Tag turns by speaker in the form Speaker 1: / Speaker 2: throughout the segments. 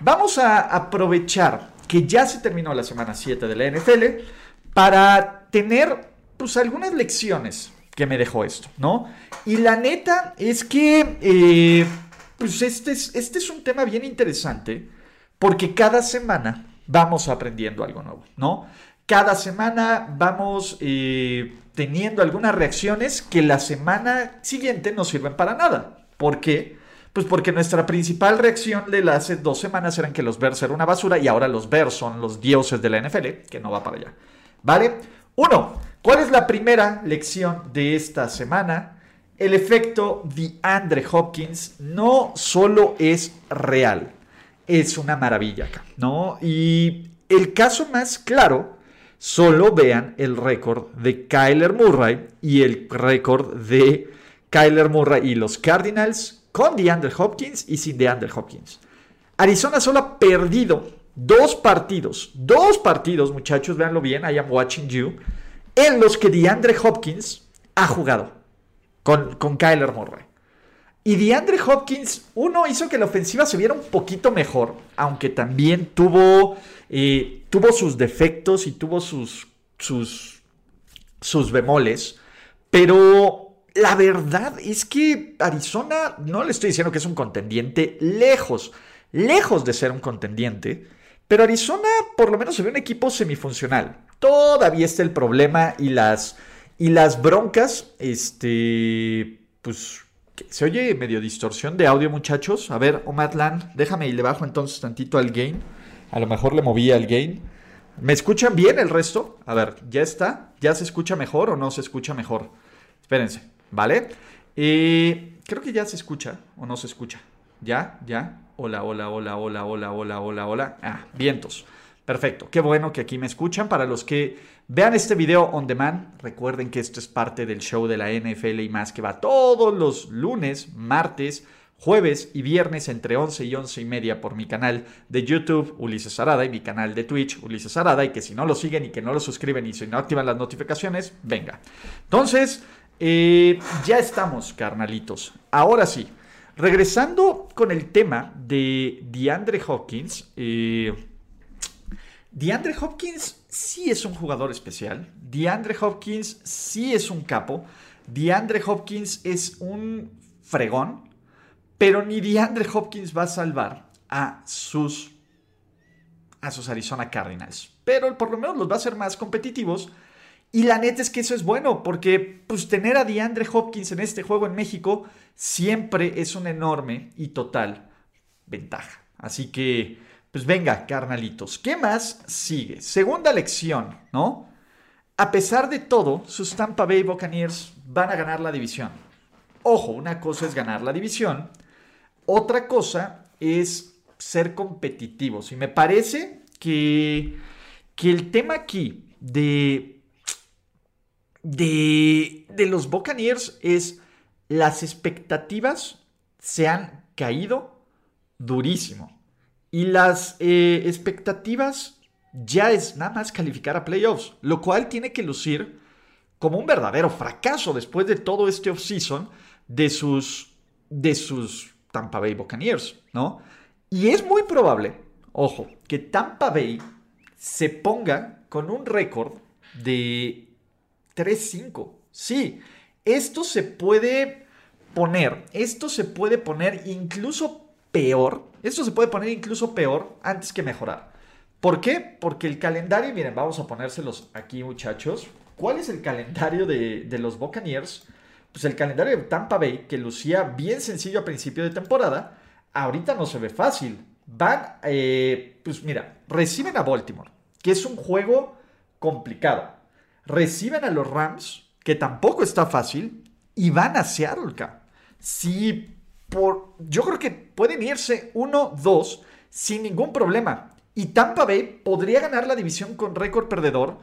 Speaker 1: Vamos a aprovechar que ya se terminó la semana 7 de la NFL para tener pues algunas lecciones que me dejó esto, ¿no? Y la neta es que eh, pues este es, este es un tema bien interesante porque cada semana vamos aprendiendo algo nuevo, ¿no? Cada semana vamos eh, teniendo algunas reacciones que la semana siguiente no sirven para nada. ¿Por qué? Pues porque nuestra principal reacción de las hace dos semanas eran que los Bears eran una basura y ahora los Bears son los dioses de la NFL, que no va para allá. ¿Vale? Uno, ¿cuál es la primera lección de esta semana? El efecto de Andre Hopkins no solo es real, es una maravilla acá, ¿no? Y el caso más claro, solo vean el récord de Kyler Murray y el récord de Kyler Murray y los Cardinals con DeAndre Hopkins y sin DeAndre Hopkins. Arizona solo ha perdido dos partidos, dos partidos, muchachos, véanlo bien, I am watching you, en los que DeAndre Hopkins ha jugado con, con Kyler Murray. Y DeAndre Hopkins, uno, hizo que la ofensiva se viera un poquito mejor, aunque también tuvo, eh, tuvo sus defectos y tuvo sus, sus, sus bemoles. Pero la verdad es que Arizona, no le estoy diciendo que es un contendiente, lejos, lejos de ser un contendiente. Pero Arizona por lo menos se ve un equipo semifuncional. Todavía está el problema y las, y las broncas, este, pues se oye medio distorsión de audio, muchachos. A ver, Omatlan, déjame y le bajo entonces tantito al gain. A lo mejor le moví al gain. ¿Me escuchan bien el resto? A ver, ¿ya está? ¿Ya se escucha mejor o no se escucha mejor? Espérense, ¿vale? Creo que ya se escucha o no se escucha. ¿Ya? ¿Ya? Hola, hola, hola, hola, hola, hola, hola, hola. Ah, vientos. Perfecto, qué bueno que aquí me escuchan. Para los que vean este video on demand, recuerden que esto es parte del show de la NFL y más que va todos los lunes, martes, jueves y viernes entre 11 y 11 y media por mi canal de YouTube Ulises Arada y mi canal de Twitch Ulises Arada y que si no lo siguen y que no lo suscriben y si no activan las notificaciones, venga. Entonces, eh, ya estamos, carnalitos. Ahora sí, regresando con el tema de DeAndre Hopkins. Eh, DeAndre Hopkins sí es un jugador especial. DeAndre Hopkins sí es un capo. DeAndre Hopkins es un fregón. Pero ni DeAndre Hopkins va a salvar a sus, a sus Arizona Cardinals. Pero por lo menos los va a hacer más competitivos. Y la neta es que eso es bueno, porque pues, tener a DeAndre Hopkins en este juego en México siempre es una enorme y total ventaja. Así que pues venga, carnalitos, ¿qué más sigue? Segunda lección, ¿no? A pesar de todo, sus Tampa Bay Buccaneers van a ganar la división. Ojo, una cosa es ganar la división, otra cosa es ser competitivos. Y me parece que, que el tema aquí de, de, de los Buccaneers es las expectativas se han caído durísimo. Y las eh, expectativas ya es nada más calificar a playoffs, lo cual tiene que lucir como un verdadero fracaso después de todo este offseason de sus, de sus Tampa Bay Buccaneers, ¿no? Y es muy probable, ojo, que Tampa Bay se ponga con un récord de 3-5. Sí, esto se puede poner, esto se puede poner incluso peor. Esto se puede poner incluso peor antes que mejorar. ¿Por qué? Porque el calendario, miren, vamos a ponérselos aquí muchachos. ¿Cuál es el calendario de, los Buccaneers? Pues el calendario de Tampa Bay, que lucía bien sencillo a principio de temporada, ahorita no se ve fácil. Van, eh, pues mira, reciben a Baltimore, que es un juego complicado. Reciben a los Rams, que tampoco está fácil, y van a Seattle. Si por, yo creo que pueden irse 1-2 sin ningún problema. Y Tampa Bay podría ganar la división con récord perdedor.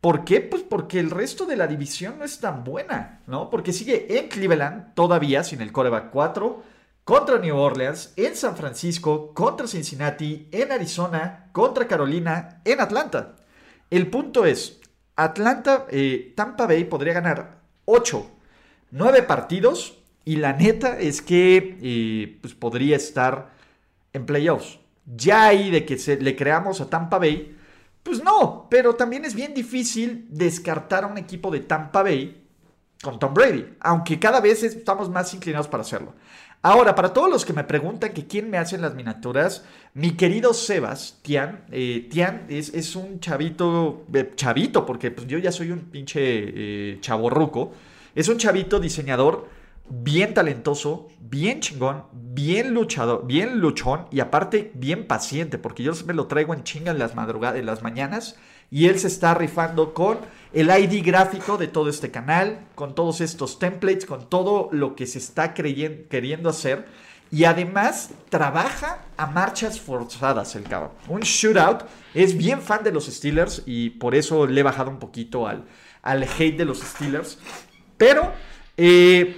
Speaker 1: ¿Por qué? Pues porque el resto de la división no es tan buena, ¿no? Porque sigue en Cleveland todavía sin el coreback 4, contra New Orleans, en San Francisco, contra Cincinnati, en Arizona, contra Carolina, en Atlanta. El punto es, Atlanta, eh, Tampa Bay podría ganar 8, 9 partidos y la neta es que eh, pues podría estar en playoffs. Ya ahí de que se, le creamos a Tampa Bay, pues no, pero también es bien difícil descartar a un equipo de Tampa Bay con Tom Brady, aunque cada vez estamos más inclinados para hacerlo. Ahora, para todos los que me preguntan que quién me hace las miniaturas, mi querido Sebas, Tian, eh, Tian es, un chavito, eh, chavito, porque pues, yo ya soy un pinche eh, chaborruco, es un chavito diseñador bien talentoso, bien chingón, bien luchador, bien luchón y aparte bien paciente, porque yo me lo traigo en chinga en las madrugadas, en las mañanas y él se está rifando con el ID gráfico de todo este canal, con todos estos templates, con todo lo que se está queriendo hacer. Y además trabaja a marchas forzadas el cabrón. Un shootout. Es bien fan de los Steelers y por eso le he bajado un poquito al, al hate de los Steelers. Pero eh,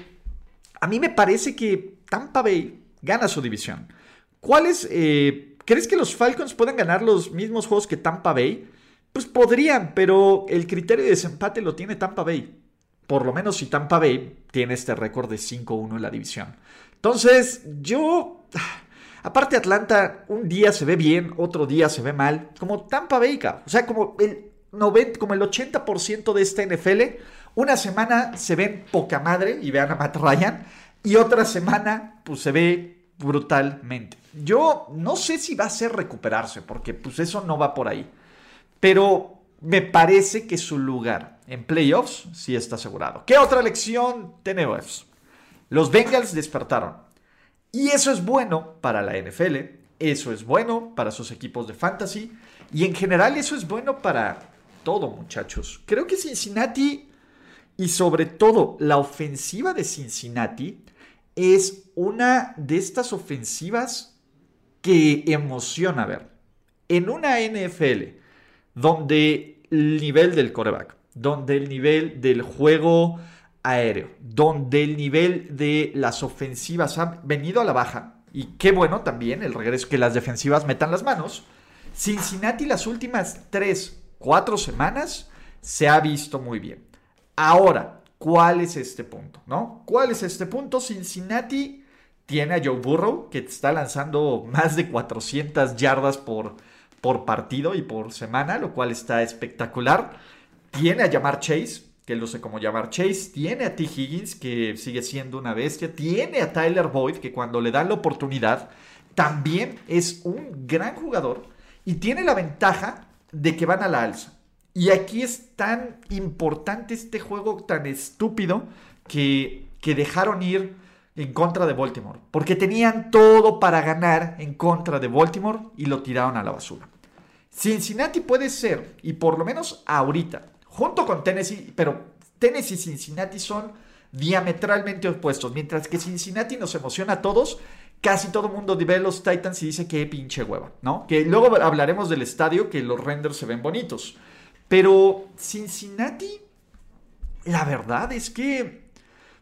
Speaker 1: a mí me parece que Tampa Bay gana su división. ¿Cuáles? Eh, ¿Crees que los Falcons pueden ganar los mismos juegos que Tampa Bay? Pues podrían, pero el criterio de desempate lo tiene Tampa Bay. Por lo menos si Tampa Bay tiene este récord de 5-1 en la división. Entonces, yo... Aparte Atlanta, un día se ve bien, otro día se ve mal. Como Tampa Bay, o sea, como el, 90, como el 80% de esta NFL, una semana se ven poca madre y vean a Matt Ryan, y otra semana pues se ve brutalmente. Yo no sé si va a ser recuperarse, porque pues eso no va por ahí. Pero me parece que su lugar en playoffs sí está asegurado. ¿Qué otra lección tenemos? Los Bengals despertaron. Y eso es bueno para la NFL, eso es bueno para sus equipos de fantasy y en general eso es bueno para todo, muchachos. Creo que Cincinnati y sobre todo la ofensiva de Cincinnati es una de estas ofensivas que emociona ver. En una NFL donde el nivel del coreback, donde el nivel del juego aéreo, donde el nivel de las ofensivas ha venido a la baja, y qué bueno también el regreso que las defensivas metan las manos, Cincinnati las últimas 3, 4 semanas se ha visto muy bien. Ahora, ¿cuál es este punto? ¿No? ¿Cuál es este punto? Cincinnati tiene a Joe Burrow, que está lanzando más de 400 yardas por, por partido y por semana, lo cual está espectacular. Tiene a llamar Chase, que lo sé cómo llamar Chase. Tiene a T. Higgins, que sigue siendo una bestia. Tiene a Tyler Boyd, que cuando le dan la oportunidad, también es un gran jugador. Y tiene la ventaja de que van a la alza. Y aquí es tan importante este juego tan estúpido que, que dejaron ir en contra de Baltimore. Porque tenían todo para ganar en contra de Baltimore y lo tiraron a la basura. Cincinnati puede ser, y por lo menos ahorita, junto con Tennessee, pero Tennessee y Cincinnati son diametralmente opuestos. Mientras que Cincinnati nos emociona a todos, casi todo mundo ve los Titans y dice que pinche hueva, ¿no? Que luego hablaremos del estadio, que los renders se ven bonitos. Pero Cincinnati, la verdad es que,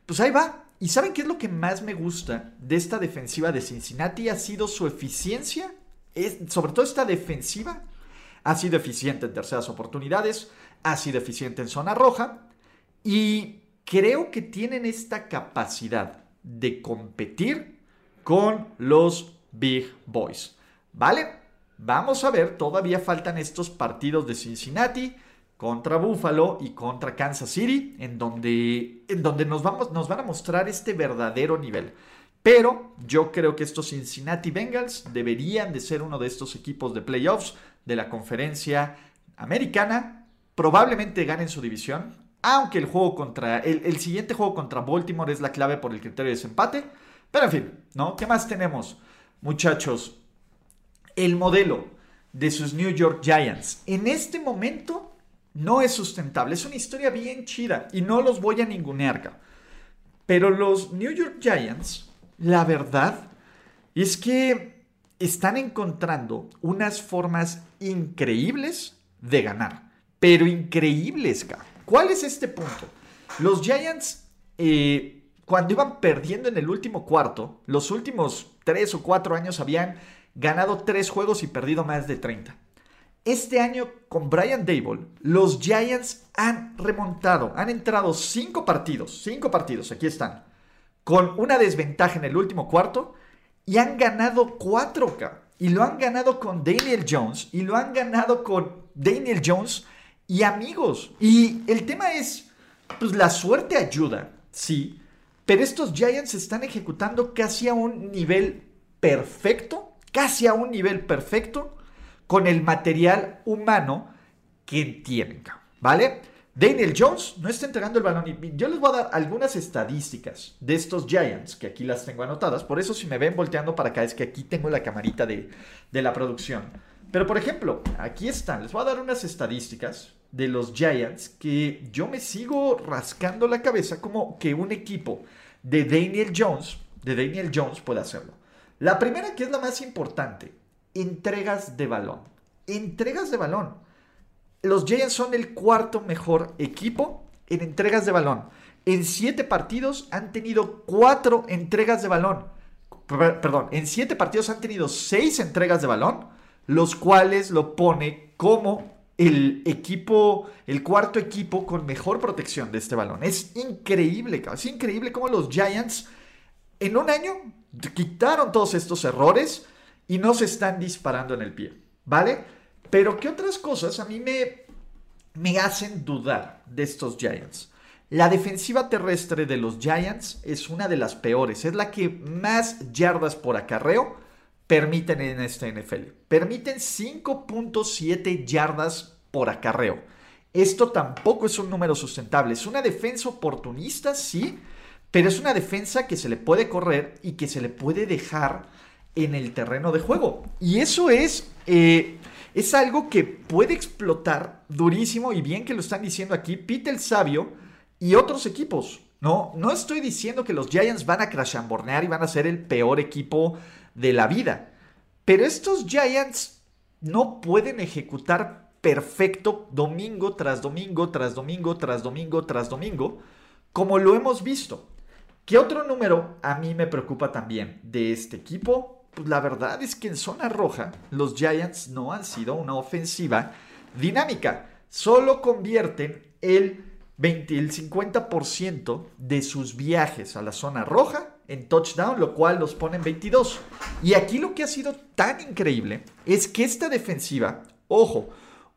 Speaker 1: pues ahí va. ¿Y saben qué es lo que más me gusta de esta defensiva de Cincinnati? Ha sido su eficiencia, es, sobre todo esta defensiva ha sido eficiente en terceras oportunidades, ha sido eficiente en zona roja y creo que tienen esta capacidad de competir con los Big Boys. ¿Vale? Vamos a ver, todavía faltan estos partidos de Cincinnati contra Buffalo y contra Kansas City, en donde, en donde nos, vamos, nos van a mostrar este verdadero nivel. Pero yo creo que estos Cincinnati Bengals deberían de ser uno de estos equipos de playoffs de la conferencia americana. Probablemente ganen su división, aunque el juego contra el, siguiente juego contra Baltimore es la clave por el criterio de desempate. Pero en fin, ¿no? ¿Qué más tenemos? Muchachos, el modelo de sus New York Giants en este momento no es sustentable. Es una historia bien chida y no los voy a ningunear. Pero los New York Giants la verdad es que están encontrando unas formas increíbles de ganar. Pero increíbles, ¿Cuál es este punto? Los Giants, eh, cuando iban perdiendo en el último cuarto, los últimos tres o cuatro años habían ganado tres juegos y perdido más de 30. Este año con Brian Dable, los Giants han remontado, han entrado cinco partidos, cinco partidos, aquí están, con una desventaja en el último cuarto y han ganado 4K. Y lo han ganado con Daniel Jones y lo han ganado con Daniel Jones y amigos. Y el tema es, pues la suerte ayuda, sí, pero estos Giants están ejecutando casi a un nivel perfecto, casi a un nivel perfecto con el material humano que tienen, ¿vale? Daniel Jones no está entregando el balón. Y yo les voy a dar algunas estadísticas de estos Giants, que aquí las tengo anotadas. Por eso si me ven volteando para acá es que aquí tengo la camarita de, de la producción. Pero por ejemplo, aquí están. Les voy a dar unas estadísticas de los Giants que yo me sigo rascando la cabeza como que un equipo de Daniel Jones, de Daniel Jones puede hacerlo. La primera que es la más importante, entregas de balón. Entregas de balón. Los Giants son el cuarto mejor equipo en entregas de balón. En siete partidos han tenido cuatro entregas de balón. Perdón, en siete partidos han tenido seis entregas de balón, los cuales lo pone como el equipo, el cuarto equipo con mejor protección de este balón. Es increíble, es increíble cómo los Giants en un año quitaron todos estos errores y no se están disparando en el pie, ¿vale? Pero ¿qué otras cosas a mí me, me hacen dudar de estos Giants? La defensiva terrestre de los Giants es una de las peores, es la que más yardas por acarreo permiten en esta NFL. Permiten 5.7 yardas por acarreo. Esto tampoco es un número sustentable. Es una defensa oportunista, sí, pero es una defensa que se le puede correr y que se le puede dejar en el terreno de juego. Y eso es, eh, es algo que puede explotar durísimo y bien que lo están diciendo aquí Pete el Sabio y otros equipos. No, no estoy diciendo que los Giants van a crashambornear y van a ser el peor equipo de la vida. Pero estos Giants no pueden ejecutar perfecto domingo tras domingo, tras domingo, tras domingo, tras domingo, como lo hemos visto. ¿Qué otro número a mí me preocupa también de este equipo? Pues la verdad es que en zona roja los Giants no han sido una ofensiva dinámica. Solo convierten el, 20, el 50% de sus viajes a la zona roja en touchdown, lo cual los pone en 22. Y aquí lo que ha sido tan increíble es que esta defensiva, ojo,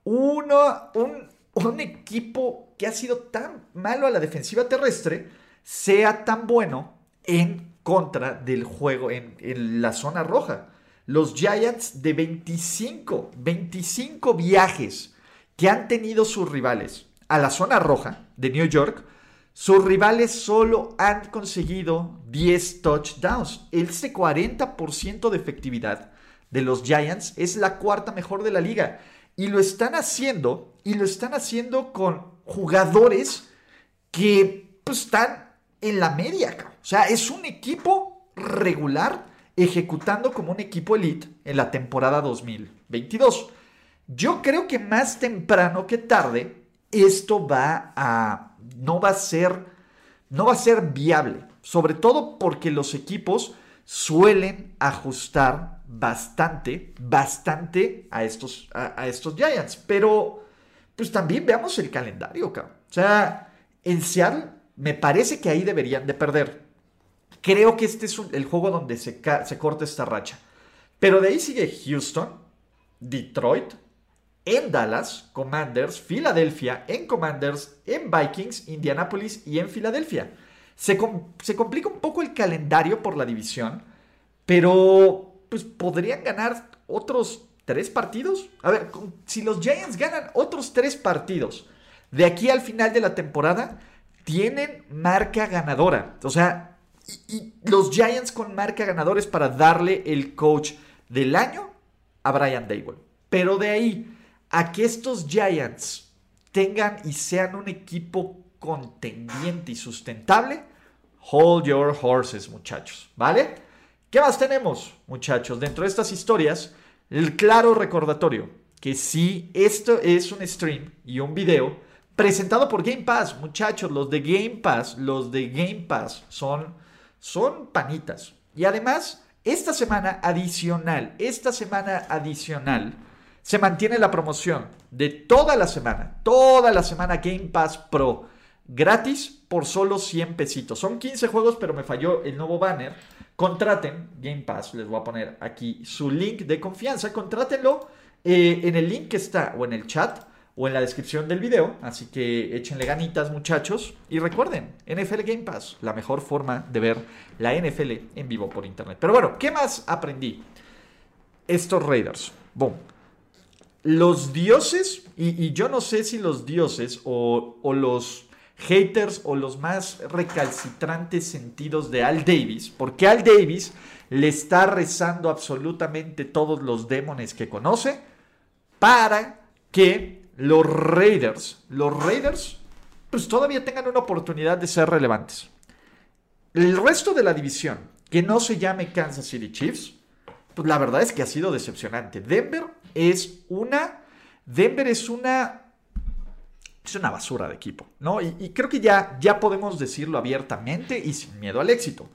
Speaker 1: uno, un, un equipo que ha sido tan malo a la defensiva terrestre, sea tan bueno en contra del juego en, la zona roja. Los Giants de 25, 25 viajes que han tenido sus rivales a la zona roja de New York, sus rivales solo han conseguido 10 touchdowns. Este 40% de efectividad de los Giants es la cuarta mejor de la liga. Y lo están haciendo, y lo están haciendo con jugadores que pues, están en la media. O sea, es un equipo regular ejecutando como un equipo elite en la temporada 2022. Yo creo que más temprano que tarde esto va a no va a ser no va a ser viable, sobre todo porque los equipos suelen ajustar bastante, bastante a estos, a, estos Giants. Pero, pues también veamos el calendario, cabrón. O sea, en Seattle me parece que ahí deberían de perder. Creo que este es el juego donde se, se corta esta racha. Pero de ahí sigue Houston, Detroit, en Dallas, Commanders, Filadelfia, en Commanders, en Vikings, Indianapolis y en Filadelfia. Se, se, complica un poco el calendario por la división, pero pues podrían ganar otros tres partidos. A ver, si los Giants ganan otros tres partidos de aquí al final de la temporada, tienen marca ganadora. O sea, y, los Giants con marca ganadores para darle el coach del año a Brian Dable. Pero de ahí a que estos Giants tengan y sean un equipo contendiente y sustentable, Hold your horses, muchachos, ¿vale? ¿Qué más tenemos, muchachos? Dentro de estas historias, el claro recordatorio que sí, esto es un stream y un video presentado por Game Pass, muchachos, los de Game Pass, los de Game Pass son, son panitas. Y además, esta semana adicional, esta semana adicional, se mantiene la promoción de toda la semana, toda la semana Game Pass Pro, gratis por solo 100 pesitos. Son 15 juegos, pero me falló el nuevo banner. Contraten Game Pass, les voy a poner aquí su link de confianza, contrátenlo eh, en el link que está o en el chat o en la descripción del video. Así que échenle ganitas, muchachos. Y recuerden, NFL Game Pass, la mejor forma de ver la NFL en vivo por internet. Pero bueno, ¿qué más aprendí? Estos Raiders. Boom. Los dioses, y, yo no sé si los dioses o, o los haters o los más recalcitrantes sentidos de Al Davis, porque Al Davis le está rezando absolutamente todos los demones que conoce para que los Raiders, los Raiders, pues todavía tengan una oportunidad de ser relevantes. El resto de la división, que no se llame Kansas City Chiefs, pues la verdad es que ha sido decepcionante. Denver es una, Denver es una, es una basura de equipo, ¿no? Y, creo que ya, ya podemos decirlo abiertamente y sin miedo al éxito.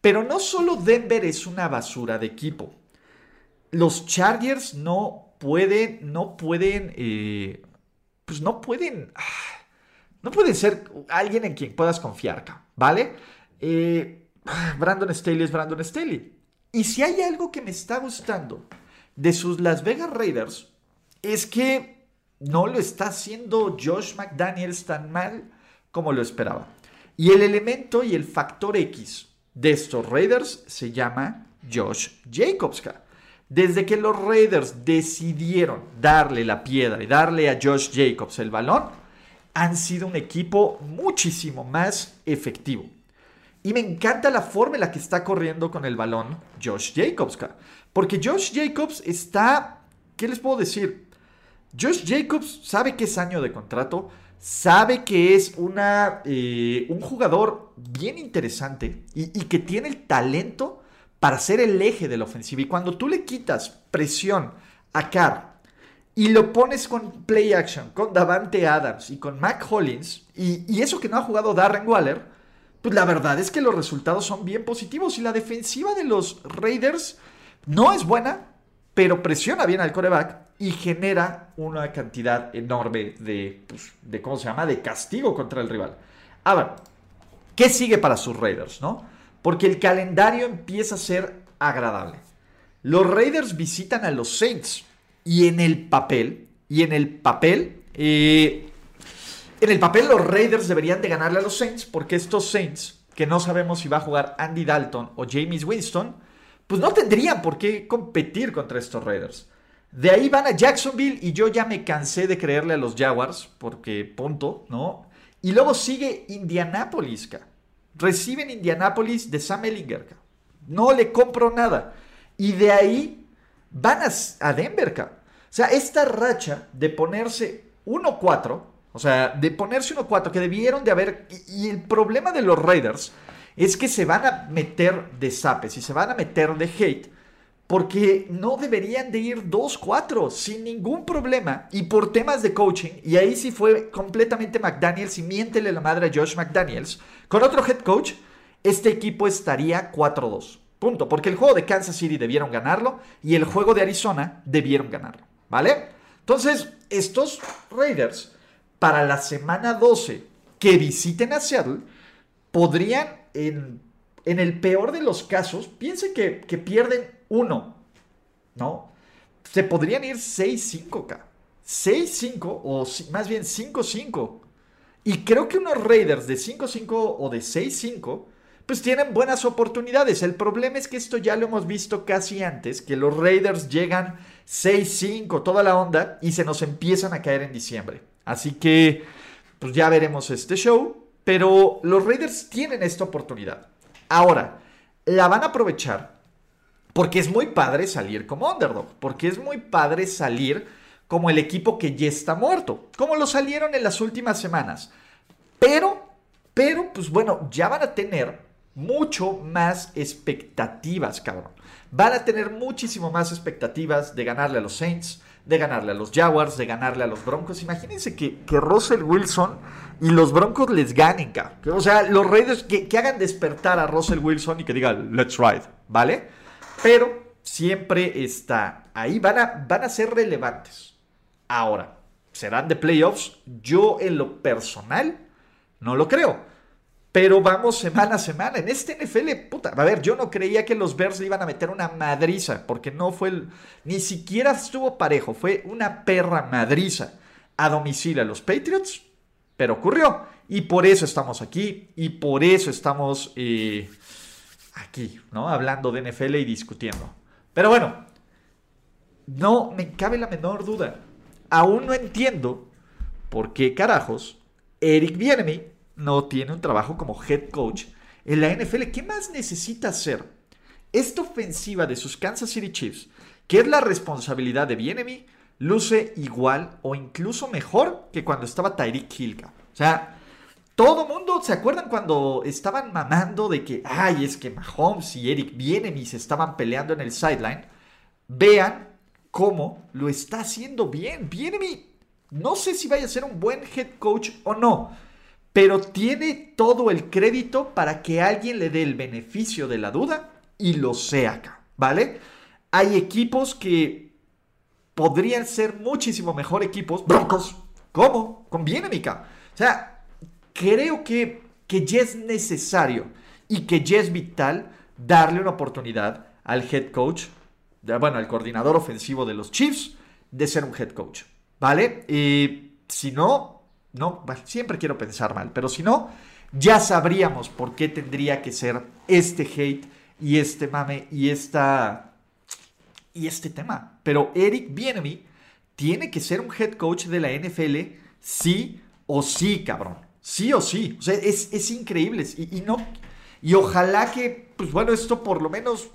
Speaker 1: Pero no solo Denver es una basura de equipo. Los Chargers no pueden, no pueden, eh, pues no pueden, ah, no pueden ser alguien en quien puedas confiar, ¿vale? Eh, Brandon Staley es Brandon Staley. Y si hay algo que me está gustando de sus Las Vegas Raiders, es que no lo está haciendo Josh McDaniels tan mal como lo esperaba. Y el elemento y el factor X de estos Raiders se llama Josh Jacobs. Desde que los Raiders decidieron darle la piedra y darle a Josh Jacobs el balón, han sido un equipo muchísimo más efectivo. Y me encanta la forma en la que está corriendo con el balón Josh Jacobs. Porque Josh Jacobs está... ¿Qué les puedo decir? Josh Jacobs sabe que es año de contrato, sabe que es una, eh, un jugador bien interesante y, y que tiene el talento para ser el eje de la ofensiva. Y cuando tú le quitas presión a Carr y lo pones con play action, con Davante Adams y con Mac Hollins, y, eso que no ha jugado Darren Waller, pues la verdad es que los resultados son bien positivos. Y la defensiva de los Raiders no es buena, pero presiona bien al coreback y genera una cantidad enorme de, pues, de, ¿cómo se llama?, de castigo contra el rival. A ver, ¿qué sigue para sus Raiders, no? Porque el calendario empieza a ser agradable. Los Raiders visitan a los Saints y en el papel, y en el papel, eh, en el papel los Raiders deberían de ganarle a los Saints porque estos Saints, que no sabemos si va a jugar Andy Dalton o James Winston, pues no tendrían por qué competir contra estos Raiders. De ahí van a Jacksonville y yo ya me cansé de creerle a los Jaguars, porque punto, ¿no? Y luego sigue Indianapolis, reciben Indianapolis de Sam Ellinger. No le compro nada. Y de ahí van a, Denver. O sea, esta racha de ponerse 1-4, o sea, de ponerse 1-4, que debieron de haber... Y, el problema de los Raiders es que se van a meter de zapes y se van a meter de hate porque no deberían de ir 2-4 sin ningún problema y por temas de coaching, y ahí sí fue completamente McDaniels y miéntele la madre a Josh McDaniels, con otro head coach, este equipo estaría 4-2. Punto, porque el juego de Kansas City debieron ganarlo y el juego de Arizona debieron ganarlo, ¿vale? Entonces, estos Raiders, para la semana 12 que visiten a Seattle, podrían, en, el peor de los casos, piensen que, que pierden uno, ¿no? Se podrían ir 6-5, 6-5 o más bien 5-5. Y creo que unos Raiders de 5-5 o de 6-5, pues tienen buenas oportunidades. El problema es que esto ya lo hemos visto casi antes, que los Raiders llegan 6-5, toda la onda, y se nos empiezan a caer en diciembre. Así que, pues ya veremos este show. Pero los Raiders tienen esta oportunidad. Ahora, la van a aprovechar porque es muy padre salir como underdog, porque es muy padre salir como el equipo que ya está muerto, como lo salieron en las últimas semanas. Pero, pero, pues bueno, ya van a tener mucho más expectativas, cabrón. Van a tener muchísimo más expectativas de ganarle a los Saints, de ganarle a los Jaguars, de ganarle a los Broncos. Imagínense que, que Russell Wilson y los Broncos les ganen, cabrón. O sea, los Raiders que, que hagan despertar a Russell Wilson y que digan, let's ride, ¿vale? Pero siempre está ahí, van a, van a ser relevantes. Ahora, ¿serán de playoffs? Yo en lo personal no lo creo. Pero vamos semana a semana. En este NFL, puta, a ver, yo no creía que los Bears le iban a meter una madriza, porque no fue el, ni siquiera estuvo parejo, fue una perra madriza a domicilio a los Patriots, pero ocurrió. Y por eso estamos aquí, y por eso estamos eh, aquí, ¿no? Hablando de NFL y discutiendo. Pero bueno, no me cabe la menor duda. Aún no entiendo por qué carajos Eric Bienemy no tiene un trabajo como head coach en la NFL. ¿Qué más necesita hacer? Esta ofensiva de sus Kansas City Chiefs, que es la responsabilidad de Bienemy, luce igual o incluso mejor que cuando estaba Tyreek Hill. O sea, todo mundo, ¿se acuerdan cuando estaban mamando de que, ay, es que Mahomes y Eric Bienemy se estaban peleando en el sideline? Vean cómo lo está haciendo bien. Bienemy, no sé si vaya a ser un buen head coach o no, pero tiene todo el crédito para que alguien le dé el beneficio de la duda y lo sea acá, ¿vale? Hay equipos que podrían ser muchísimo mejor equipos, Broncos, ¿cómo? Conviene, Mika. O sea, creo que, que ya es necesario y que ya es vital darle una oportunidad al head coach, bueno, al coordinador ofensivo de los Chiefs, de ser un head coach, ¿vale? Y si no, no, siempre quiero pensar mal, pero si no, ya sabríamos por qué tendría que ser este hate y este mame y esta y este tema. Pero Eric Bienemy tiene que ser un head coach de la NFL sí o sí, cabrón. Sí o sí. O sea, es, increíble. Y, no. Y ojalá que, pues bueno, esto por lo menos.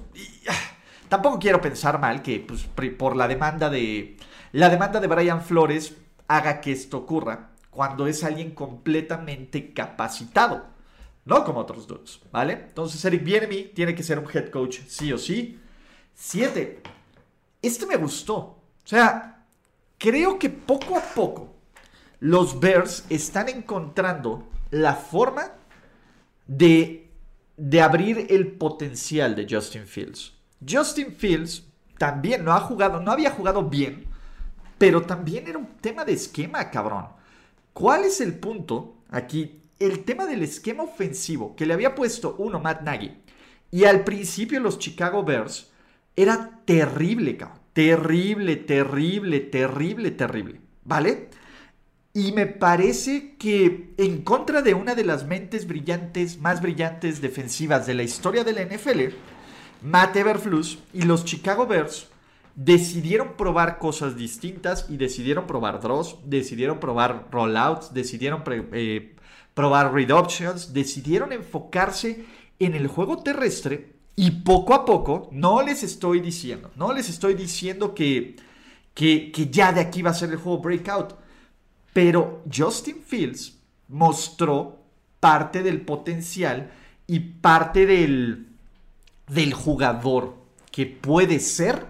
Speaker 1: Ah, tampoco quiero pensar mal que, pues, por la demanda de. La demanda de Brian Flores haga que esto ocurra cuando es alguien completamente capacitado, no como otros dos, ¿vale? Entonces Eric Bienemy tiene que ser un head coach sí o sí. Siete, este me gustó. O sea, creo que poco a poco los Bears están encontrando la forma de, de abrir el potencial de Justin Fields. Justin Fields también no ha jugado, no había jugado bien, pero también era un tema de esquema, cabrón. ¿Cuál es el punto aquí? El tema del esquema ofensivo que le había puesto uno Matt Nagy y al principio los Chicago Bears era terrible, cabrón. Terrible, terrible, terrible, terrible. ¿Vale? Y me parece que en contra de una de las mentes brillantes, más brillantes defensivas de la historia de la NFL, Matt Everflus y los Chicago Bears decidieron probar cosas distintas y decidieron probar draws, decidieron probar rollouts, decidieron eh, probar read options, decidieron enfocarse en el juego terrestre y poco a poco, no les estoy diciendo, no les estoy diciendo que, que, que ya de aquí va a ser el juego breakout, pero Justin Fields mostró parte del potencial y parte del, del jugador que puede ser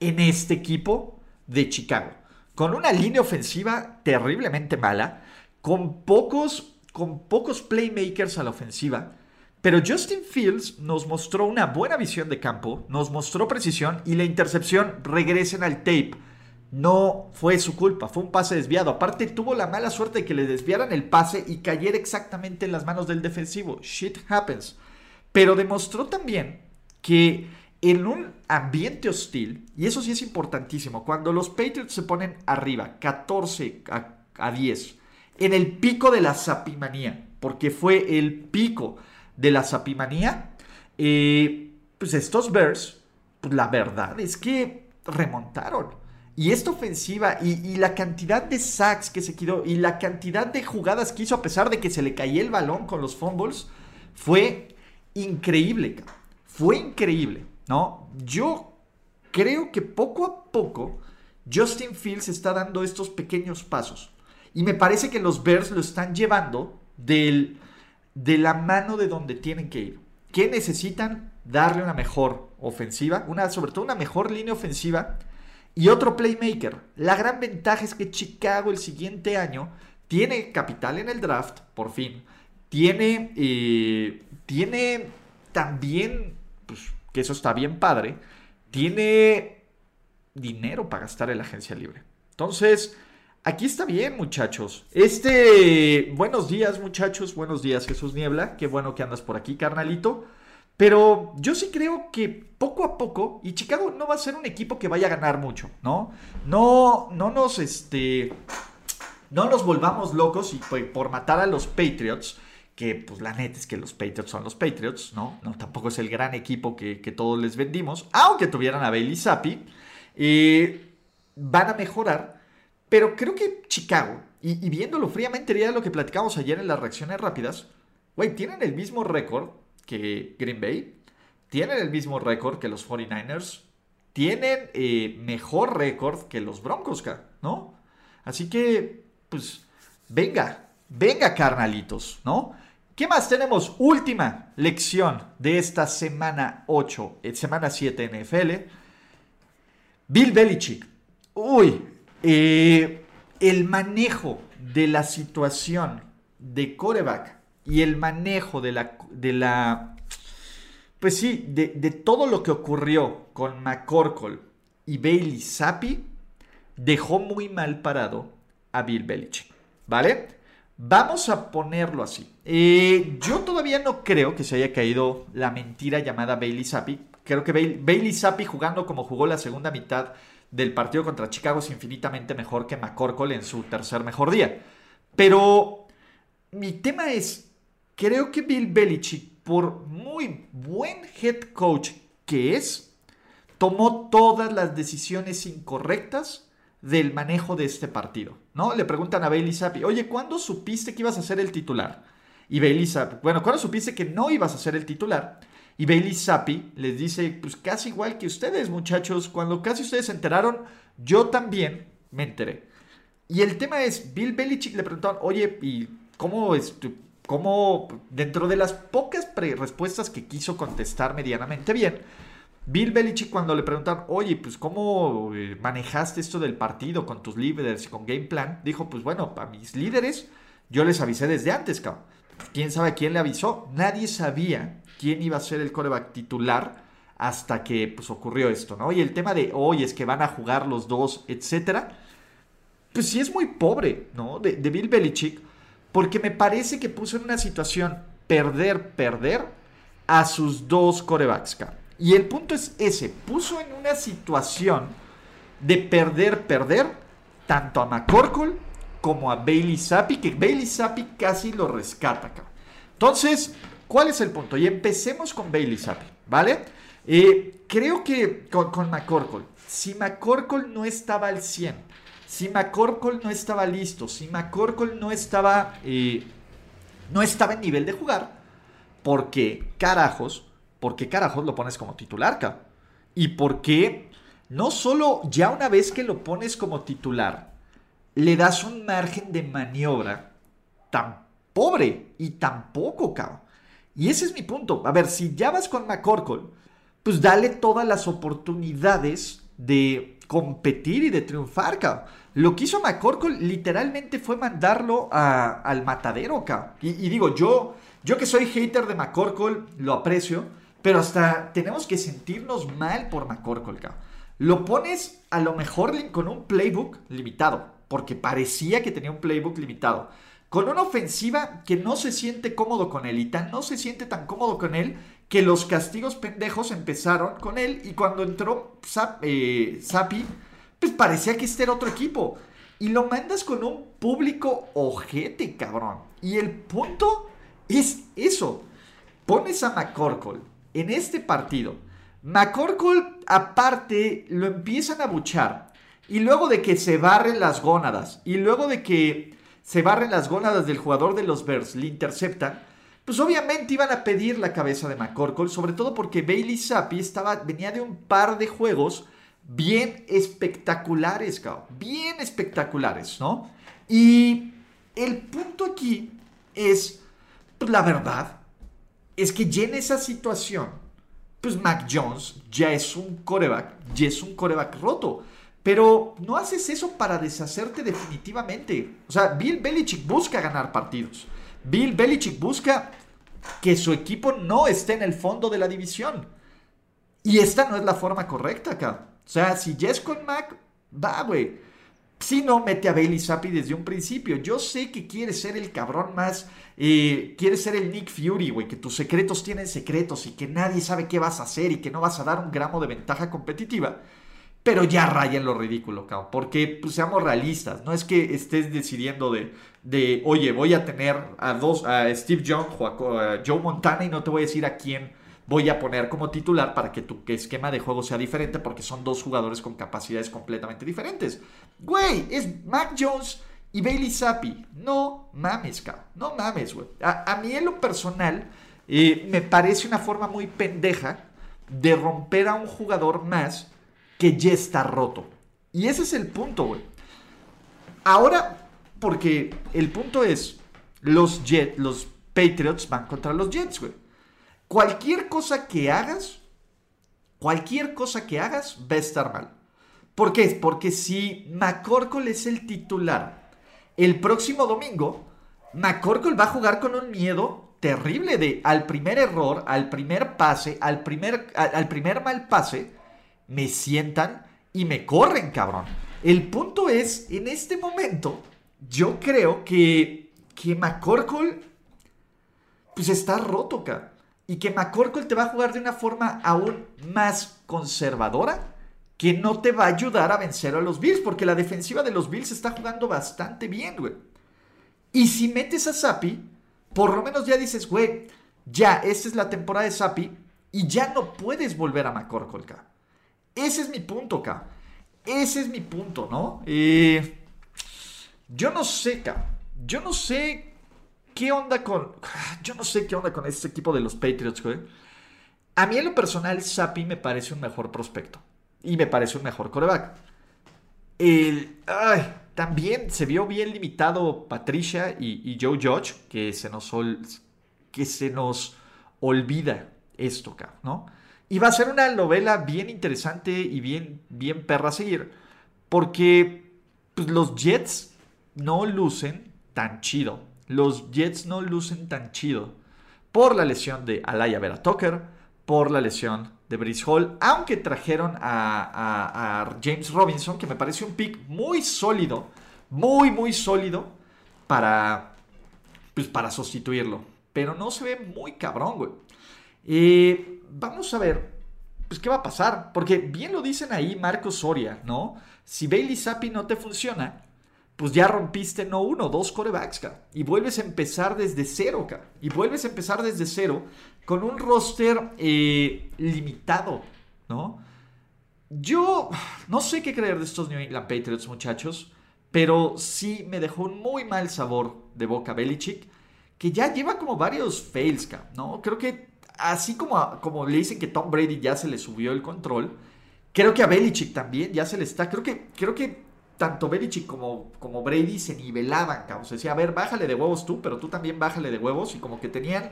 Speaker 1: en este equipo de Chicago. Con una línea ofensiva terriblemente mala, con pocos, con pocos playmakers a la ofensiva. Pero Justin Fields nos mostró una buena visión de campo, nos mostró precisión y la intercepción, regresen al tape. No fue su culpa, fue un pase desviado. Aparte tuvo la mala suerte de que le desviaran el pase y cayera exactamente en las manos del defensivo. Shit happens. Pero demostró también que en un ambiente hostil, y eso sí es importantísimo, cuando los Patriots se ponen arriba, 14 a, 10, en el pico de la sapimanía, porque fue el pico de la sapimanía, eh, pues estos Bears, pues la verdad es que remontaron. Y esta ofensiva y, la cantidad de sacks que se quedó y la cantidad de jugadas que hizo a pesar de que se le caía el balón con los fumbles fue increíble. Fue increíble. ¿no? Yo creo que poco a poco Justin Fields está dando estos pequeños pasos. Y me parece que los Bears lo están llevando de la mano de donde tienen que ir. que necesitan darle una mejor ofensiva, una, sobre todo una mejor línea ofensiva y otro playmaker. La gran ventaja es que Chicago el siguiente año tiene capital en el draft, por fin. Tiene, eh, tiene también, pues que eso está bien padre, tiene dinero para gastar en la agencia libre. Entonces, aquí está bien, muchachos. Este, buenos días, muchachos. Buenos días, Jesús Niebla. Qué bueno que andas por aquí, carnalito. Pero yo sí creo que poco a poco, y Chicago no va a ser un equipo que vaya a ganar mucho, ¿no? No, no nos, este, no nos volvamos locos y por, matar a los Patriots, que pues la neta es que los Patriots son los Patriots, ¿no? No, tampoco es el gran equipo que, todos les vendimos, aunque tuvieran a Bailey Zappi, eh, van a mejorar, pero creo que Chicago, y, y viéndolo fríamente, ya lo que platicamos ayer en las reacciones rápidas, güey, tienen el mismo récord que Green Bay, tienen el mismo récord que los 49ers, tienen eh, mejor récord que los Broncos, ¿no? Así que, pues, venga, venga, carnalitos, ¿no? ¿Qué más tenemos? Última lección de esta semana 8, eh, semana 7 NFL. Bill Belichick. Uy, eh, el manejo de la situación de coreback y el manejo de la, de la pues sí, de, todo lo que ocurrió con McCorkle y Bailey Zappi, dejó muy mal parado a Bill Belichick, ¿vale? Vamos a ponerlo así. Eh, yo todavía no creo que se haya caído la mentira llamada Bailey Zappi. Creo que Bailey, Bailey Zappi jugando como jugó la segunda mitad del partido contra Chicago es infinitamente mejor que McCorkle en su tercer mejor día. Pero mi tema es, creo que Bill Belichick, por muy buen head coach que es, tomó todas las decisiones incorrectas del manejo de este partido. ¿No? Le preguntan a Bailey Zappi, oye, ¿cuándo supiste que ibas a ser el titular? Y Bailey Zappi, bueno, ¿cuándo supiste que no ibas a ser el titular? Y Bailey Zappi les dice, pues casi igual que ustedes, muchachos, cuando casi ustedes se enteraron, yo también me enteré. Y el tema es, Bill Belichick le preguntaron, oye, ¿y cómo es tu cómo dentro de las pocas respuestas que quiso contestar medianamente bien, Bill Belichick cuando le preguntaron, oye, pues cómo eh, manejaste esto del partido con tus líderes y con game plan, dijo, pues bueno, para mis líderes yo les avisé desde antes, cabrón. ¿Quién sabe quién le avisó? Nadie sabía quién iba a ser el coreback titular hasta que pues ocurrió esto, ¿no? Y el tema de, oye, es que van a jugar los dos, etcétera, pues sí es muy pobre, ¿no? De, de Bill Belichick porque me parece que puso en una situación perder, perder a sus dos corebacks. Y el punto es ese, puso en una situación de perder, perder tanto a McCorkle como a Bailey Zappi, que Bailey Zappi casi lo rescata. Entonces, ¿cuál es el punto? Y empecemos con Bailey Zappi, ¿vale? Eh, creo que con, con McCorkle, si McCorkle no estaba al 100, si McCorkle no estaba listo, si McCorkle no estaba, eh, no estaba en nivel de jugar, ¿por qué carajos? ¿Por qué carajos lo pones como titular, ca? Y por qué no solo ya una vez que lo pones como titular, le das un margen de maniobra tan pobre y tan poco, cabrón. Y ese es mi punto. A ver, si ya vas con McCorkle, pues dale todas las oportunidades de competir y de triunfar, cabrón. Lo que hizo McCorkle literalmente fue mandarlo al matadero, cabrón. Y, digo, yo, yo que soy hater de McCorkle, lo aprecio, pero hasta tenemos que sentirnos mal por McCorkle, cabrón. Lo pones a lo mejor con un playbook limitado, porque parecía que tenía un playbook limitado. Con una ofensiva que no se siente cómodo con él y tan no se siente tan cómodo con él que los castigos pendejos empezaron con él y cuando entró eh, Sapi, pues parecía que este era otro equipo. Y lo mandas con un público ojete, cabrón. Y el punto es eso. Pones a McCorkle en este partido. McCorkle, aparte, lo empiezan a buchar. Y luego de que se barren las gónadas. Y luego de que se barren las gónadas del jugador de los Bears, le interceptan pues obviamente iban a pedir la cabeza de McCorkle, sobre todo porque Bailey Zappi estaba, venía de un par de juegos bien espectaculares, bien espectaculares, ¿no? Y el punto aquí es, pues la verdad, es que ya en esa situación, pues Mac Jones ya es un coreback, ya es un coreback roto. Pero no haces eso para deshacerte definitivamente. O sea, Bill Belichick busca ganar partidos. Bill Belichick busca que su equipo no esté en el fondo de la división. Y esta no es la forma correcta acá. O sea, si es con Mac, va, güey. Si no, mete a Bailey Zappi desde un principio. Yo sé que quieres ser el cabrón más. Eh, quieres ser el Nick Fury, güey. Que tus secretos tienen secretos y que nadie sabe qué vas a hacer y que no vas a dar un gramo de ventaja competitiva. Pero ya raya en lo ridículo, cabrón. Porque pues, seamos realistas. No es que estés decidiendo de, de, oye, voy a tener a dos, a Steve Young a Joe Montana y no te voy a decir a quién voy a poner como titular para que tu esquema de juego sea diferente porque son dos jugadores con capacidades completamente diferentes. Güey, es Mac Jones y Bailey Zappi. No mames, cabrón. No mames, güey. A, mí en lo personal eh, me parece una forma muy pendeja de romper a un jugador más que ya está roto. Y ese es el punto, güey. Ahora, porque el punto es, los Jets, los Patriots van contra los Jets, güey cualquier cosa que hagas, cualquier cosa que hagas va a estar mal. ¿Por qué? Porque si McCorkle es el titular el próximo domingo, McCorkle va a jugar con un miedo terrible de al primer error, al primer pase, al primer, al, primer mal pase, me sientan y me corren, cabrón. El punto es, en este momento, yo creo que, que McCorkle, pues está roto, cabrón y que McCorkle te va a jugar de una forma aún más conservadora que no te va a ayudar a vencer a los Bills, porque la defensiva de los Bills está jugando bastante bien, güey. Y si metes a Sapi, por lo menos ya dices, güey, ya, esta es la temporada de Sapi y ya no puedes volver a McCorkle, K. Ese es mi punto, K. Ese es mi punto, ¿no? Eh, yo no sé, K. Yo no sé ¿qué onda con.? Yo no sé qué onda con este equipo de los Patriots, güey. A mí en lo personal, Sapi me parece un mejor prospecto. Y me parece un mejor coreback. El, también se vio bien limitado Patricia y, Joe Judge, que se nos, que se nos olvida esto, ¿no? Y va a ser una novela bien interesante y bien, bien perra a seguir. Porque pues, los Jets no lucen tan chido los Jets no lucen tan chido por la lesión de Alaya Vera Tucker, por la lesión de Brice Hall, aunque trajeron a, James Robinson, que me parece un pick muy sólido, muy, muy sólido para, pues, para sustituirlo. Pero no se ve muy cabrón, güey. Eh, vamos a ver, pues, ¿qué va a pasar? Porque bien lo dicen ahí Marcos Soria, ¿no? Si Bailey Zappi no te funciona, pues ya rompiste no uno, dos corebacks, Y vuelves a empezar desde cero, Y vuelves a empezar desde cero con un roster eh, limitado, ¿no? Yo no sé qué creer de estos New England Patriots, muchachos, pero sí me dejó un muy mal sabor de boca Belichick, que ya lleva como varios fails, ¿no? Creo que así como, como le dicen que Tom Brady ya se le subió el control, creo que a Belichick también ya se le está, creo que, creo que tanto Belichick como, como Brady se nivelaban, cabrón. Se decía, a ver, bájale de huevos tú, pero tú también bájale de huevos. Y como que tenían,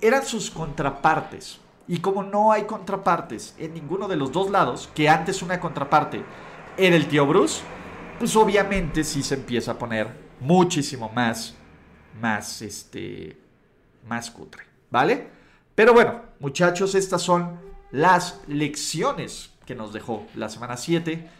Speaker 1: eran sus contrapartes. Y como no hay contrapartes en ninguno de los dos lados, que antes una contraparte era el tío Bruce, pues obviamente sí se empieza a poner muchísimo más, más, este, más cutre, ¿vale? Pero bueno, muchachos, estas son las lecciones que nos dejó la semana 7